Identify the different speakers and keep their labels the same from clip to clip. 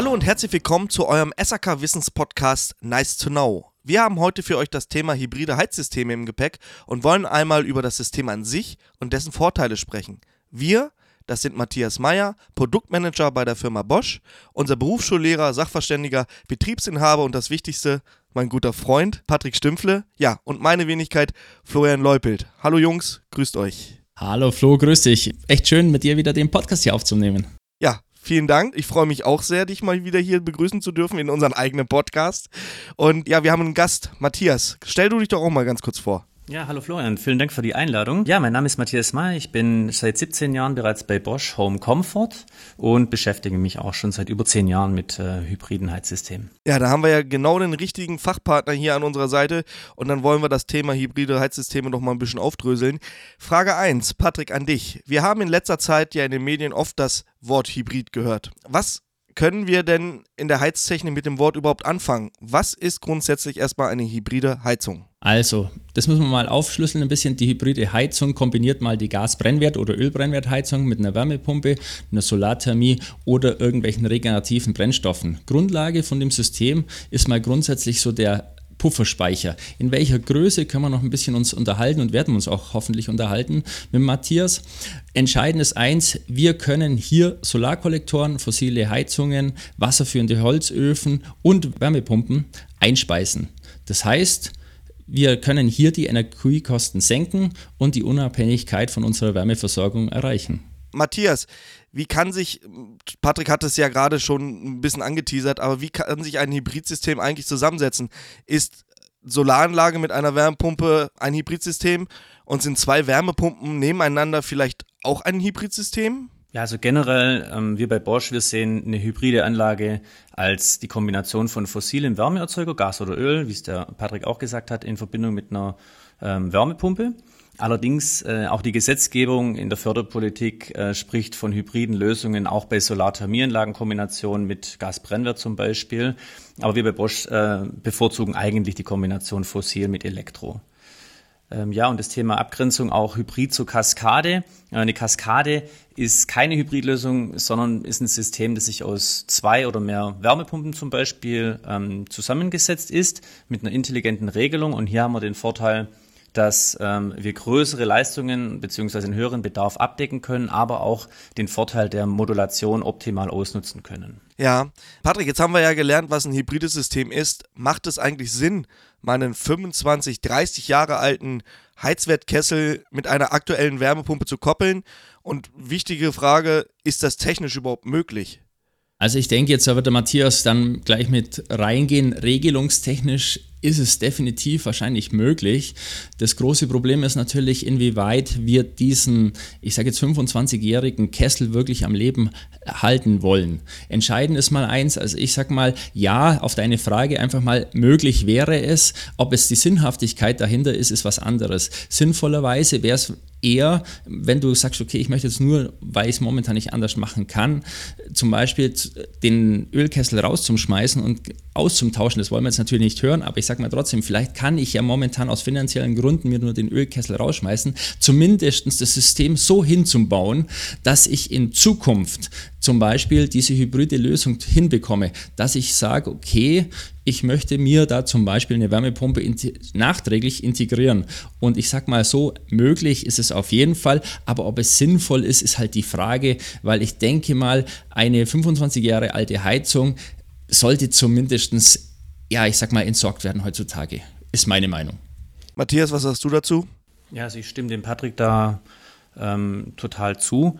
Speaker 1: Hallo und herzlich willkommen zu eurem SAK Wissenspodcast Nice to Know. Wir haben heute für euch das Thema hybride Heizsysteme im Gepäck und wollen einmal über das System an sich und dessen Vorteile sprechen. Wir, das sind Matthias Meyer, Produktmanager bei der Firma Bosch, unser Berufsschullehrer, Sachverständiger, Betriebsinhaber und das Wichtigste, mein guter Freund Patrick Stümpfle, ja, und meine Wenigkeit Florian Leupelt. Hallo Jungs, grüßt euch.
Speaker 2: Hallo Flo, grüß dich. Echt schön, mit dir wieder den Podcast hier aufzunehmen.
Speaker 1: Ja, vielen Dank. Ich freue mich auch sehr, dich mal wieder hier begrüßen zu dürfen in unserem eigenen Podcast. Und ja, wir haben einen Gast, Matthias. Stell du dich doch auch mal ganz kurz vor.
Speaker 3: Ja, hallo Florian, vielen Dank für die Einladung. Ja, mein Name ist Matthias May, ich bin seit 17 Jahren bereits bei Bosch Home Comfort und beschäftige mich auch schon seit über 10 Jahren mit äh, hybriden Heizsystemen.
Speaker 1: Ja, da haben wir ja genau den richtigen Fachpartner hier an unserer Seite und dann wollen wir das Thema hybride Heizsysteme noch mal ein bisschen aufdröseln. Frage 1, Patrick, an dich. Wir haben in letzter Zeit ja in den Medien oft das Wort Hybrid gehört. Was können wir denn in der Heiztechnik mit dem Wort überhaupt anfangen? Was ist grundsätzlich erstmal eine hybride Heizung?
Speaker 2: Also, das müssen wir mal aufschlüsseln ein bisschen. Die hybride Heizung kombiniert mal die Gasbrennwert- oder Ölbrennwertheizung mit einer Wärmepumpe, einer Solarthermie oder irgendwelchen regenerativen Brennstoffen. Grundlage von dem System ist mal grundsätzlich so der Pufferspeicher. In welcher Größe können wir noch ein bisschen uns unterhalten und werden uns auch hoffentlich unterhalten mit Matthias. Entscheidend ist eins, wir können hier Solarkollektoren, fossile Heizungen, wasserführende Holzöfen und Wärmepumpen einspeisen. Das heißt, wir können hier die Energiekosten senken und die Unabhängigkeit von unserer Wärmeversorgung erreichen.
Speaker 1: Matthias, wie kann sich, Patrick hat es ja gerade schon ein bisschen angeteasert, aber wie kann sich ein Hybridsystem eigentlich zusammensetzen? Ist Solaranlage mit einer Wärmepumpe ein Hybridsystem und sind zwei Wärmepumpen nebeneinander vielleicht auch ein Hybridsystem?
Speaker 3: Ja, also generell, ähm, wir bei Bosch, wir sehen eine hybride Anlage als die Kombination von fossilem Wärmeerzeuger, Gas oder Öl, wie es der Patrick auch gesagt hat, in Verbindung mit einer ähm, Wärmepumpe. Allerdings äh, auch die Gesetzgebung in der Förderpolitik äh, spricht von hybriden Lösungen, auch bei Solarthermieanlagenkombinationen mit Gasbrennwert zum Beispiel. Aber wir bei Bosch äh, bevorzugen eigentlich die Kombination fossil mit Elektro. Ähm, ja, und das Thema Abgrenzung auch Hybrid zur Kaskade. Äh, eine Kaskade ist keine Hybridlösung, sondern ist ein System, das sich aus zwei oder mehr Wärmepumpen zum Beispiel ähm, zusammengesetzt ist mit einer intelligenten Regelung. Und hier haben wir den Vorteil, dass ähm, wir größere Leistungen beziehungsweise einen höheren Bedarf abdecken können, aber auch den Vorteil der Modulation optimal ausnutzen können.
Speaker 1: Ja, Patrick, jetzt haben wir ja gelernt, was ein hybrides System ist. Macht es eigentlich Sinn, meinen 25, 30 Jahre alten Heizwertkessel mit einer aktuellen Wärmepumpe zu koppeln? Und wichtige Frage, ist das technisch überhaupt möglich?
Speaker 2: Also ich denke, jetzt wird der Matthias dann gleich mit reingehen. Regelungstechnisch ist es definitiv wahrscheinlich möglich. Das große Problem ist natürlich, inwieweit wir diesen, ich sage jetzt 25-jährigen Kessel wirklich am Leben halten wollen. Entscheidend ist mal eins, also ich sage mal, ja, auf deine Frage einfach mal, möglich wäre es, ob es die Sinnhaftigkeit dahinter ist, ist was anderes. Sinnvollerweise wäre es eher, wenn du sagst, okay, ich möchte jetzt nur, weil ich es momentan nicht anders machen kann, zum Beispiel den Ölkessel rauszuschmeißen und auszutauschen, das wollen wir jetzt natürlich nicht hören, aber ich sage mal trotzdem, vielleicht kann ich ja momentan aus finanziellen Gründen mir nur den Ölkessel rausschmeißen, zumindest das System so hinzubauen, dass ich in Zukunft zum Beispiel diese hybride Lösung hinbekomme, dass ich sage, okay, ich möchte mir da zum Beispiel eine Wärmepumpe nachträglich integrieren. Und ich sage mal so, möglich ist es auf jeden Fall, aber ob es sinnvoll ist, ist halt die Frage, weil ich denke mal, eine 25 Jahre alte Heizung sollte zumindest, ja, ich sag mal, entsorgt werden heutzutage. Ist meine Meinung.
Speaker 1: Matthias, was sagst du dazu?
Speaker 3: Ja, also ich stimme dem Patrick da ähm, total zu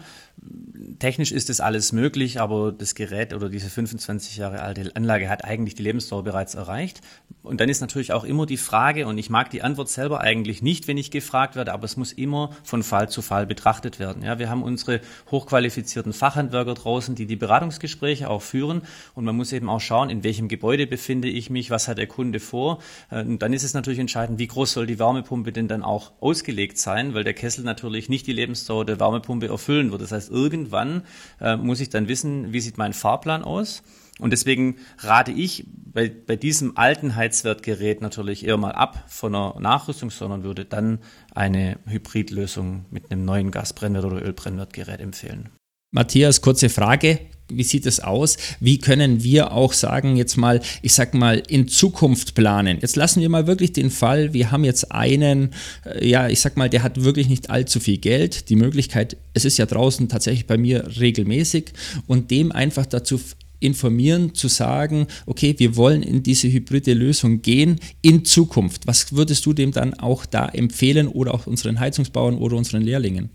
Speaker 3: technisch ist das alles möglich, aber das Gerät oder diese 25 Jahre alte Anlage hat eigentlich die Lebensdauer bereits erreicht. Und dann ist natürlich auch immer die Frage, und ich mag die Antwort selber eigentlich nicht, wenn ich gefragt werde, aber es muss immer von Fall zu Fall betrachtet werden. Ja, wir haben unsere hochqualifizierten Fachhandwerker draußen, die die Beratungsgespräche auch führen. Und man muss eben auch schauen, in welchem Gebäude befinde ich mich, was hat der Kunde vor. Äh, und dann ist es natürlich entscheidend, wie groß soll die Wärmepumpe denn dann auch ausgelegt sein, weil der Kessel natürlich nicht die Lebensdauer der Wärmepumpe erfüllen wird. Das heißt, irgendwann äh, muss ich dann wissen, wie sieht mein Fahrplan aus. Und deswegen rate ich bei, bei diesem alten Heizwertgerät natürlich eher mal ab von einer Nachrüstung, sondern würde dann eine Hybridlösung mit einem neuen Gasbrennwert oder Ölbrennwertgerät empfehlen.
Speaker 2: Matthias, kurze Frage. Wie sieht es aus? Wie können wir auch sagen, jetzt mal, ich sag mal, in Zukunft planen? Jetzt lassen wir mal wirklich den Fall, wir haben jetzt einen, äh, ja, ich sag mal, der hat wirklich nicht allzu viel Geld. Die Möglichkeit, es ist ja draußen tatsächlich bei mir regelmäßig und dem einfach dazu informieren, zu sagen, okay, wir wollen in diese hybride Lösung gehen in Zukunft. Was würdest du dem dann auch da empfehlen oder auch unseren Heizungsbauern oder unseren Lehrlingen?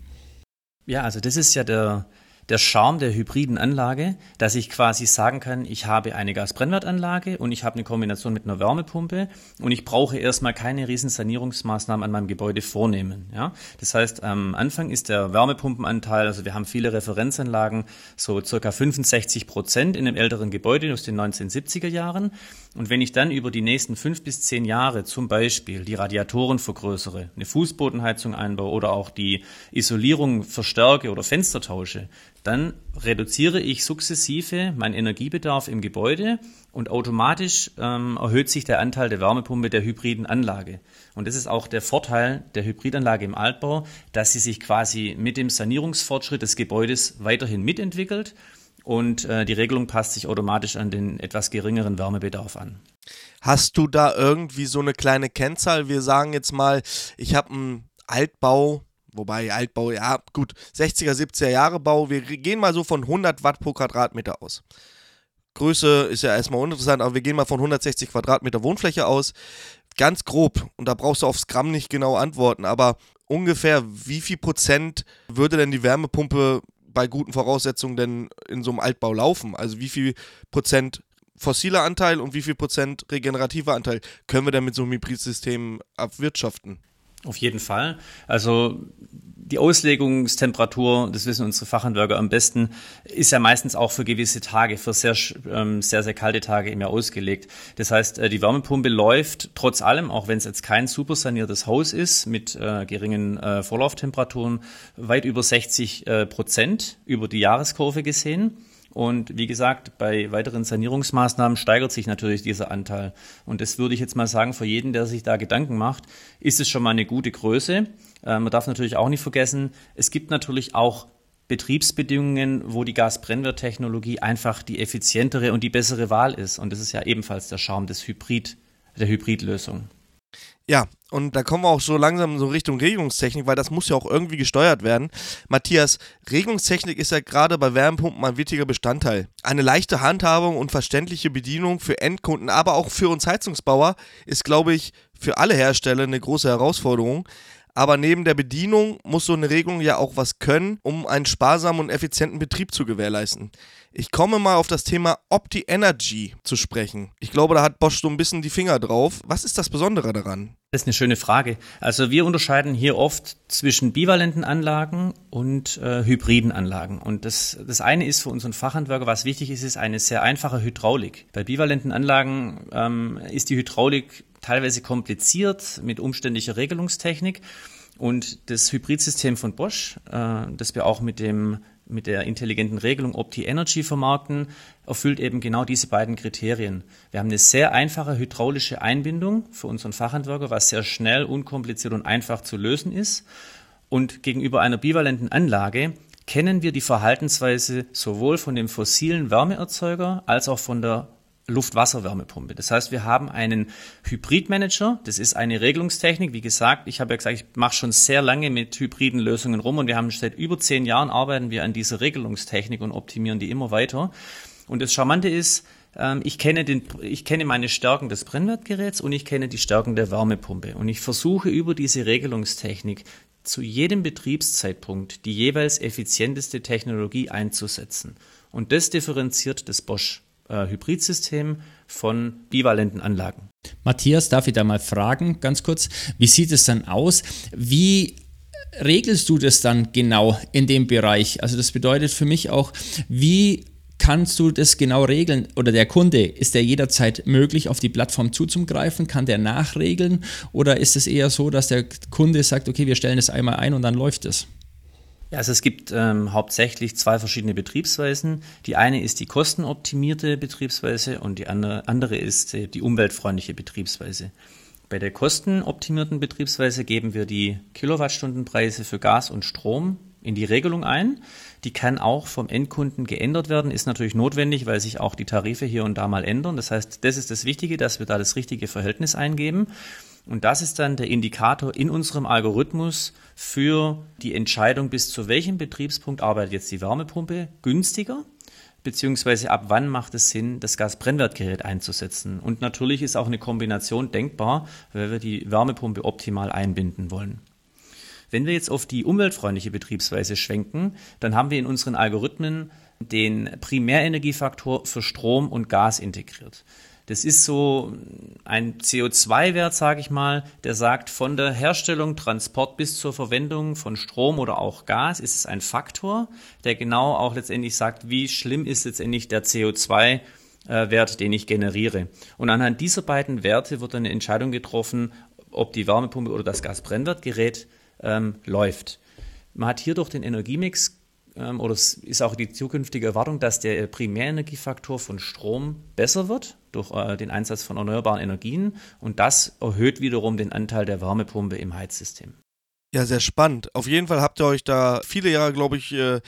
Speaker 3: Ja, also das ist ja der, der Charme der hybriden Anlage, dass ich quasi sagen kann, ich habe eine Gasbrennwertanlage und ich habe eine Kombination mit einer Wärmepumpe und ich brauche erstmal keine riesen Sanierungsmaßnahmen an meinem Gebäude vornehmen. Ja? Das heißt, am Anfang ist der Wärmepumpenanteil, also wir haben viele Referenzanlagen, so circa 65 Prozent in einem älteren Gebäude aus den 1970er Jahren. Und wenn ich dann über die nächsten fünf bis zehn Jahre zum Beispiel die Radiatoren vergrößere, eine Fußbodenheizung einbaue oder auch die Isolierung verstärke oder Fenster tausche, dann reduziere ich sukzessive meinen Energiebedarf im Gebäude und automatisch ähm, erhöht sich der Anteil der Wärmepumpe der hybriden Anlage. Und das ist auch der Vorteil der Hybridanlage im Altbau, dass sie sich quasi mit dem Sanierungsfortschritt des Gebäudes weiterhin mitentwickelt und äh, die Regelung passt sich automatisch an den etwas geringeren Wärmebedarf an.
Speaker 1: Hast du da irgendwie so eine kleine Kennzahl? Wir sagen jetzt mal, ich habe einen Altbau, wobei Altbau, ja gut, 60er, 70er Jahre Bau, wir gehen mal so von 100 Watt pro Quadratmeter aus. Größe ist ja erstmal uninteressant, aber wir gehen mal von 160 Quadratmeter Wohnfläche aus. Ganz grob, und da brauchst du aufs Gramm nicht genau antworten, aber ungefähr wie viel Prozent würde denn die Wärmepumpe bei guten Voraussetzungen denn in so einem Altbau laufen? Also wie viel Prozent fossiler Anteil und wie viel Prozent regenerativer Anteil können wir denn mit so einem Hybridsystem abwirtschaften?
Speaker 3: Auf jeden Fall. Also die Auslegungstemperatur, das wissen unsere Fachhandwerker am besten, ist ja meistens auch für gewisse Tage, für sehr, ähm, sehr, sehr kalte Tage im Jahr ausgelegt. Das heißt, äh, die Wärmepumpe läuft trotz allem, auch wenn es jetzt kein super saniertes Haus ist, mit äh, geringen äh, Vorlauftemperaturen, weit über 60 äh, Prozent über die Jahreskurve gesehen. Und wie gesagt, bei weiteren Sanierungsmaßnahmen steigert sich natürlich dieser Anteil. Und das würde ich jetzt mal sagen, für jeden, der sich da Gedanken macht, ist es schon mal eine gute Größe. Äh, man darf natürlich auch nicht vergessen, es gibt natürlich auch Betriebsbedingungen, wo die Gasbrennwerttechnologie einfach die effizientere und die bessere Wahl ist. Und das ist ja ebenfalls der Charme des Hybrid, der Hybridlösung.
Speaker 1: Ja, und da kommen wir auch so langsam so Richtung Regelungstechnik, weil das muss ja auch irgendwie gesteuert werden. Matthias, Regelungstechnik ist ja gerade bei Wärmepumpen ein wichtiger Bestandteil. Eine leichte Handhabung und verständliche Bedienung für Endkunden, aber auch für uns Heizungsbauer ist, glaube ich, für alle Hersteller eine große Herausforderung. Aber neben der Bedienung muss so eine Regelung ja auch was können, um einen sparsamen und effizienten Betrieb zu gewährleisten. Ich komme mal auf das Thema Opti Energy zu sprechen. Ich glaube, da hat Bosch so ein bisschen die Finger drauf. Was ist das Besondere daran?
Speaker 3: Das ist eine schöne Frage. Also wir unterscheiden hier oft zwischen bivalenten Anlagen und äh, hybriden Anlagen. Und das, das eine ist für unseren Fachhandwerker, was wichtig ist, ist eine sehr einfache Hydraulik. Bei bivalenten Anlagen ähm, ist die Hydraulik teilweise kompliziert mit umständlicher Regelungstechnik. Und das Hybridsystem von Bosch, äh, das wir auch mit dem mit der intelligenten Regelung Opti Energy vermarkten, erfüllt eben genau diese beiden Kriterien. Wir haben eine sehr einfache hydraulische Einbindung für unseren Fachhandwerker, was sehr schnell, unkompliziert und einfach zu lösen ist. Und gegenüber einer bivalenten Anlage kennen wir die Verhaltensweise sowohl von dem fossilen Wärmeerzeuger als auch von der Luft-Wasser-Wärmepumpe. Das heißt, wir haben einen Hybridmanager. Das ist eine Regelungstechnik. Wie gesagt, ich habe ja gesagt, ich mache schon sehr lange mit hybriden Lösungen rum und wir haben seit über zehn Jahren arbeiten wir an dieser Regelungstechnik und optimieren die immer weiter. Und das Charmante ist, ähm, ich kenne, den, ich kenne meine Stärken des Brennwertgeräts und ich kenne die Stärken der Wärmepumpe. Und ich versuche über diese Regelungstechnik zu jedem Betriebszeitpunkt die jeweils effizienteste Technologie einzusetzen. Und das differenziert das Bosch äh, Hybridsystem von bivalenten Anlagen.
Speaker 2: Matthias, darf ich da mal fragen, ganz kurz, wie sieht es dann aus? Wie regelst du das dann genau in dem Bereich? Also das bedeutet für mich auch, wie kannst du das genau regeln? Oder der Kunde, ist der jederzeit möglich, auf die Plattform zuzugreifen? Kann der nachregeln? Oder ist es eher so, dass der Kunde sagt, okay, wir stellen es einmal ein und dann läuft es?
Speaker 3: Ja, also es gibt ähm, hauptsächlich zwei verschiedene Betriebsweisen. Die eine ist die kostenoptimierte Betriebsweise und die andere, andere ist äh, die umweltfreundliche Betriebsweise. Bei der kostenoptimierten Betriebsweise geben wir die Kilowattstundenpreise für Gas und Strom in die Regelung ein. Die kann auch vom Endkunden geändert werden, ist natürlich notwendig, weil sich auch die Tarife hier und da mal ändern. Das heißt, das ist das Wichtige, dass wir da das richtige Verhältnis eingeben. Und das ist dann der Indikator in unserem Algorithmus für die Entscheidung, bis zu welchem Betriebspunkt arbeitet jetzt die Wärmepumpe günstiger, beziehungsweise ab wann macht es Sinn, das Gasbrennwertgerät einzusetzen. Und natürlich ist auch eine Kombination denkbar, weil wir die Wärmepumpe optimal einbinden wollen. Wenn wir jetzt auf die umweltfreundliche Betriebsweise schwenken, dann haben wir in unseren Algorithmen den Primärenergiefaktor für Strom und Gas integriert. Das ist so ein CO2-Wert, sage ich mal, der sagt, von der Herstellung, Transport bis zur Verwendung von Strom oder auch Gas ist es ein Faktor, der genau auch letztendlich sagt, wie schlimm ist letztendlich der CO2 Wert, den ich generiere. Und anhand dieser beiden Werte wird dann eine Entscheidung getroffen, ob die Wärmepumpe oder das Gasbrennwertgerät ähm, läuft. Man hat hier durch den Energiemix ähm, oder es ist auch die zukünftige Erwartung, dass der Primärenergiefaktor von Strom besser wird durch äh, den Einsatz von erneuerbaren Energien und das erhöht wiederum den Anteil der Wärmepumpe im Heizsystem.
Speaker 1: Ja, sehr spannend. Auf jeden Fall habt ihr euch da viele Jahre, glaube ich, äh,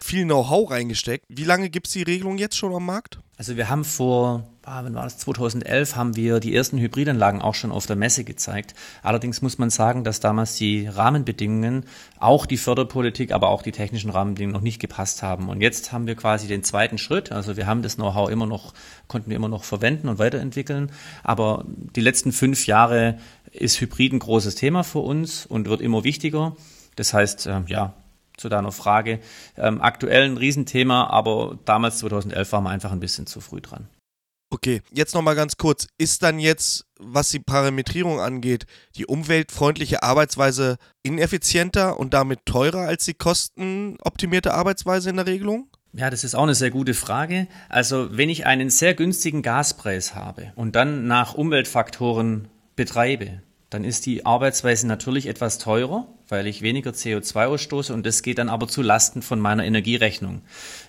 Speaker 1: viel Know-how reingesteckt. Wie lange gibt es die Regelung jetzt schon am Markt?
Speaker 3: Also wir haben vor, wann war das, 2011 haben wir die ersten Hybridanlagen auch schon auf der Messe gezeigt. Allerdings muss man sagen, dass damals die Rahmenbedingungen, auch die Förderpolitik, aber auch die technischen Rahmenbedingungen noch nicht gepasst haben. Und jetzt haben wir quasi den zweiten Schritt. Also wir haben das Know-how immer noch, konnten wir immer noch verwenden und weiterentwickeln. Aber die letzten fünf Jahre ist Hybrid ein großes Thema für uns und wird immer wichtiger. Das heißt, äh, ja, zu deiner Frage. Ähm, aktuell ein Riesenthema, aber damals 2011 waren wir einfach ein bisschen zu früh dran.
Speaker 1: Okay, jetzt nochmal ganz kurz. Ist dann jetzt, was die Parametrierung angeht, die umweltfreundliche Arbeitsweise ineffizienter und damit teurer als die kostenoptimierte Arbeitsweise in der Regelung?
Speaker 3: Ja, das ist auch eine sehr gute Frage. Also wenn ich einen sehr günstigen Gaspreis habe und dann nach Umweltfaktoren betreibe, dann ist die Arbeitsweise natürlich etwas teurer, weil ich weniger CO2 ausstoße und das geht dann aber zu Lasten von meiner Energierechnung.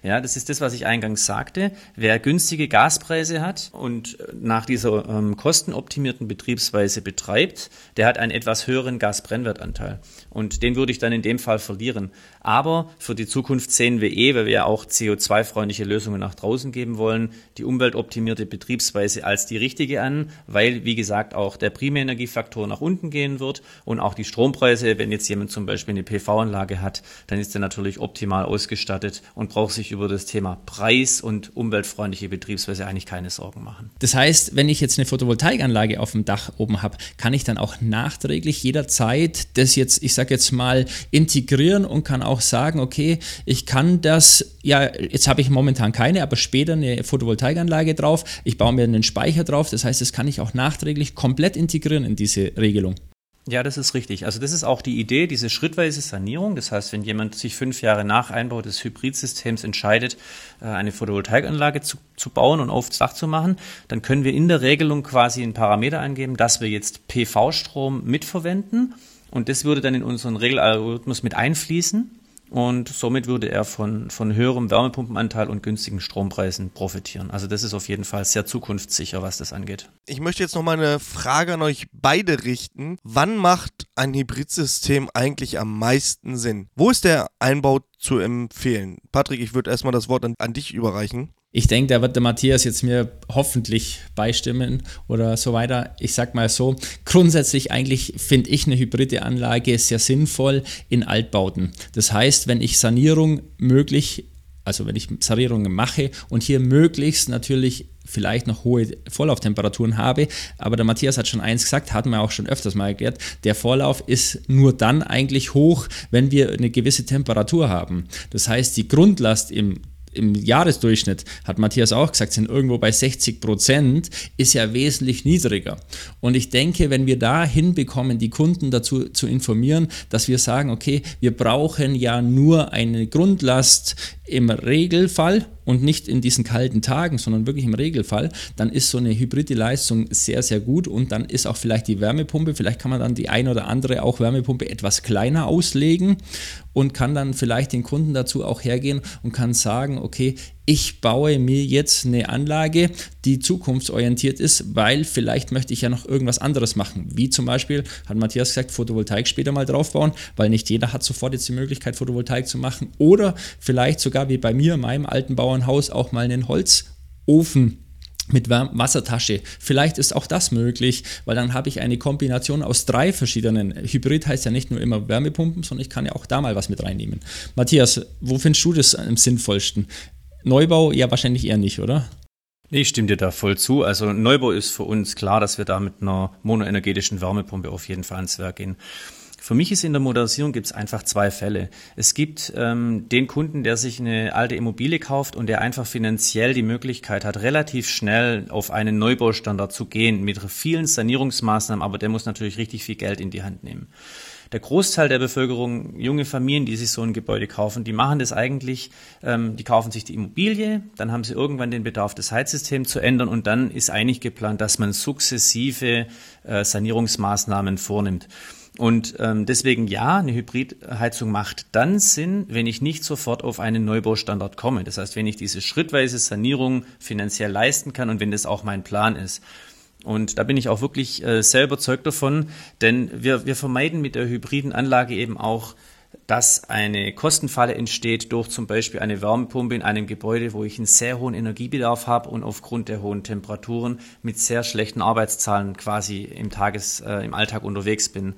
Speaker 3: Ja, das ist das, was ich eingangs sagte. Wer günstige Gaspreise hat und nach dieser ähm, kostenoptimierten Betriebsweise betreibt, der hat einen etwas höheren Gasbrennwertanteil. Und den würde ich dann in dem Fall verlieren. Aber für die Zukunft sehen wir eh, weil wir ja auch CO2-freundliche Lösungen nach draußen geben wollen, die umweltoptimierte Betriebsweise als die richtige an, weil, wie gesagt, auch der Primärenergiefaktor nach unten gehen wird und auch die Strompreise, wenn jetzt jemand zum Beispiel eine PV-Anlage hat, dann ist er natürlich optimal ausgestattet und braucht sich über das Thema Preis und umweltfreundliche Betriebsweise eigentlich keine Sorgen machen.
Speaker 2: Das heißt, wenn ich jetzt eine Photovoltaikanlage auf dem Dach oben habe, kann ich dann auch nachträglich jederzeit das jetzt, ich sage jetzt mal, integrieren und kann auch sagen, okay, ich kann das, ja, jetzt habe ich momentan keine, aber später eine Photovoltaikanlage drauf, ich baue mir einen Speicher drauf, das heißt, das kann ich auch nachträglich komplett integrieren in diese Regelung.
Speaker 3: Ja, das ist richtig. Also das ist auch die Idee, diese schrittweise Sanierung. Das heißt, wenn jemand sich fünf Jahre nach Einbau des Hybridsystems entscheidet, äh, eine Photovoltaikanlage zu, zu bauen und aufs Dach zu machen, dann können wir in der Regelung quasi einen Parameter angeben, dass wir jetzt PV-Strom mitverwenden. Und das würde dann in unseren Regelalgorithmus mit einfließen und somit würde er von, von höherem Wärmepumpenanteil und günstigen Strompreisen profitieren. Also das ist auf jeden Fall sehr zukunftssicher, was das angeht.
Speaker 1: Ich möchte jetzt noch mal eine Frage an euch beide richten. Wann macht ein Hybridsystem eigentlich am meisten Sinn? Wo ist der Einbau zu empfehlen? Patrick, ich würde erstmal das Wort an, an dich überreichen.
Speaker 2: Ich denke, da wird der Matthias jetzt mir hoffentlich beistimmen oder so weiter. Ich sag mal so, grundsätzlich eigentlich finde ich eine hybride Anlage sehr sinnvoll in Altbauten. Das heißt, wenn ich Sanierung möglich, also wenn ich Sanierungen mache und hier möglichst natürlich vielleicht noch hohe Vorlauftemperaturen habe. Aber der Matthias hat schon eins gesagt, hatten wir auch schon öfters mal erklärt, der Vorlauf ist nur dann eigentlich hoch, wenn wir eine gewisse Temperatur haben. Das heißt, die Grundlast im im Jahresdurchschnitt, hat Matthias auch gesagt, sind irgendwo bei 60 Prozent, ist ja wesentlich niedriger. Und ich denke, wenn wir da hinbekommen, die Kunden dazu zu informieren, dass wir sagen, okay, wir brauchen ja nur eine Grundlast im Regelfall und nicht in diesen kalten Tagen, sondern wirklich im Regelfall, dann ist so eine hybride Leistung sehr, sehr gut und dann ist auch vielleicht die Wärmepumpe, vielleicht kann man dann die ein oder andere auch Wärmepumpe etwas kleiner auslegen und kann dann vielleicht den Kunden dazu auch hergehen und kann sagen, okay, ich baue mir jetzt eine Anlage, die zukunftsorientiert ist, weil vielleicht möchte ich ja noch irgendwas anderes machen. Wie zum Beispiel, hat Matthias gesagt, Photovoltaik später mal draufbauen, weil nicht jeder hat sofort jetzt die Möglichkeit, Photovoltaik zu machen. Oder vielleicht sogar wie bei mir, meinem alten Bauernhaus, auch mal einen Holzofen mit Wassertasche. Vielleicht ist auch das möglich, weil dann habe ich eine Kombination aus drei verschiedenen. Hybrid heißt ja nicht nur immer Wärmepumpen, sondern ich kann ja auch da mal was mit reinnehmen. Matthias, wo findest du das am sinnvollsten? Neubau ja wahrscheinlich eher nicht, oder?
Speaker 3: Ich stimme dir da voll zu. Also Neubau ist für uns klar, dass wir da mit einer monoenergetischen Wärmepumpe auf jeden Fall ans Werk gehen. Für mich ist in der Modernisierung gibt es einfach zwei Fälle. Es gibt ähm, den Kunden, der sich eine alte Immobilie kauft und der einfach finanziell die Möglichkeit hat, relativ schnell auf einen Neubaustandard zu gehen mit vielen Sanierungsmaßnahmen, aber der muss natürlich richtig viel Geld in die Hand nehmen der Großteil der Bevölkerung, junge Familien, die sich so ein Gebäude kaufen, die machen das eigentlich, ähm, die kaufen sich die Immobilie, dann haben sie irgendwann den Bedarf, das Heizsystem zu ändern und dann ist eigentlich geplant, dass man sukzessive äh, Sanierungsmaßnahmen vornimmt. Und ähm, deswegen ja, eine Hybridheizung macht dann Sinn, wenn ich nicht sofort auf einen Neubaustandard komme. Das heißt, wenn ich diese schrittweise Sanierung finanziell leisten kann und wenn das auch mein Plan ist. Und da bin ich auch wirklich äh, sehr überzeugt davon, denn wir, wir vermeiden mit der hybriden Anlage eben auch, dass eine Kostenfalle entsteht durch zum Beispiel eine Wärmepumpe in einem Gebäude, wo ich einen sehr hohen Energiebedarf habe und aufgrund der hohen Temperaturen mit sehr schlechten Arbeitszahlen quasi im Tages, äh, im Alltag unterwegs bin.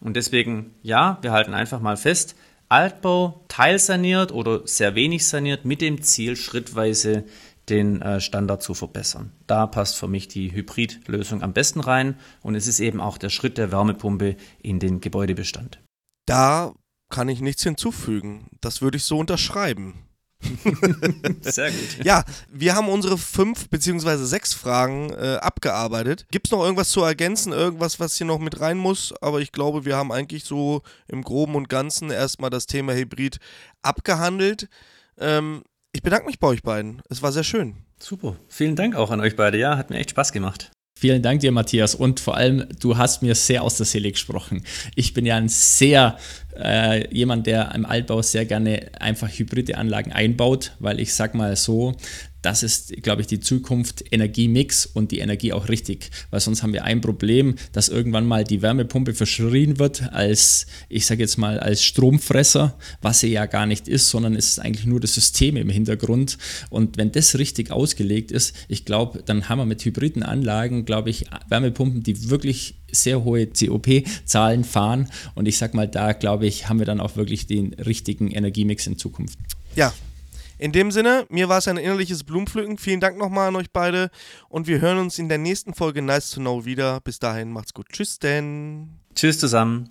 Speaker 3: Und deswegen, ja, wir halten einfach mal fest, Altbau teilsaniert oder sehr wenig saniert mit dem Ziel, schrittweise den äh, Standard zu verbessern. Da passt für mich die Hybridlösung am besten rein und es ist eben auch der Schritt der Wärmepumpe in den Gebäudebestand.
Speaker 1: Da kann ich nichts hinzufügen. Das würde ich so unterschreiben. Sehr gut. Ja, wir haben unsere fünf beziehungsweise sechs Fragen äh, abgearbeitet. Gibt es noch irgendwas zu ergänzen, irgendwas, was hier noch mit rein muss? Aber ich glaube, wir haben eigentlich so im Groben und Ganzen erstmal das Thema Hybrid abgehandelt. Ähm, ich bedanke mich bei euch beiden. Es war sehr schön.
Speaker 3: Super. Vielen Dank auch an euch beide. Ja, hat mir echt Spaß gemacht.
Speaker 2: Vielen Dank dir, Matthias. Und vor allem, du hast mir sehr aus der Seele gesprochen. Ich bin ja ein sehr äh, jemand, der im Altbau sehr gerne einfach hybride Anlagen einbaut, weil ich sag mal so, das ist, glaube ich, die Zukunft Energiemix und die Energie auch richtig. Weil sonst haben wir ein Problem, dass irgendwann mal die Wärmepumpe verschrien wird als, ich sage jetzt mal, als Stromfresser, was sie ja gar nicht ist, sondern es ist eigentlich nur das System im Hintergrund. Und wenn das richtig ausgelegt ist, ich glaube, dann haben wir mit hybriden Anlagen, glaube ich, Wärmepumpen, die wirklich sehr hohe COP-Zahlen fahren. Und ich sage mal, da glaube ich, haben wir dann auch wirklich den richtigen Energiemix in Zukunft.
Speaker 1: Ja, in dem Sinne, mir war es ein innerliches Blumenpflücken. Vielen Dank nochmal an euch beide und wir hören uns in der nächsten Folge Nice to Know wieder. Bis dahin, macht's gut. Tschüss denn.
Speaker 3: Tschüss zusammen.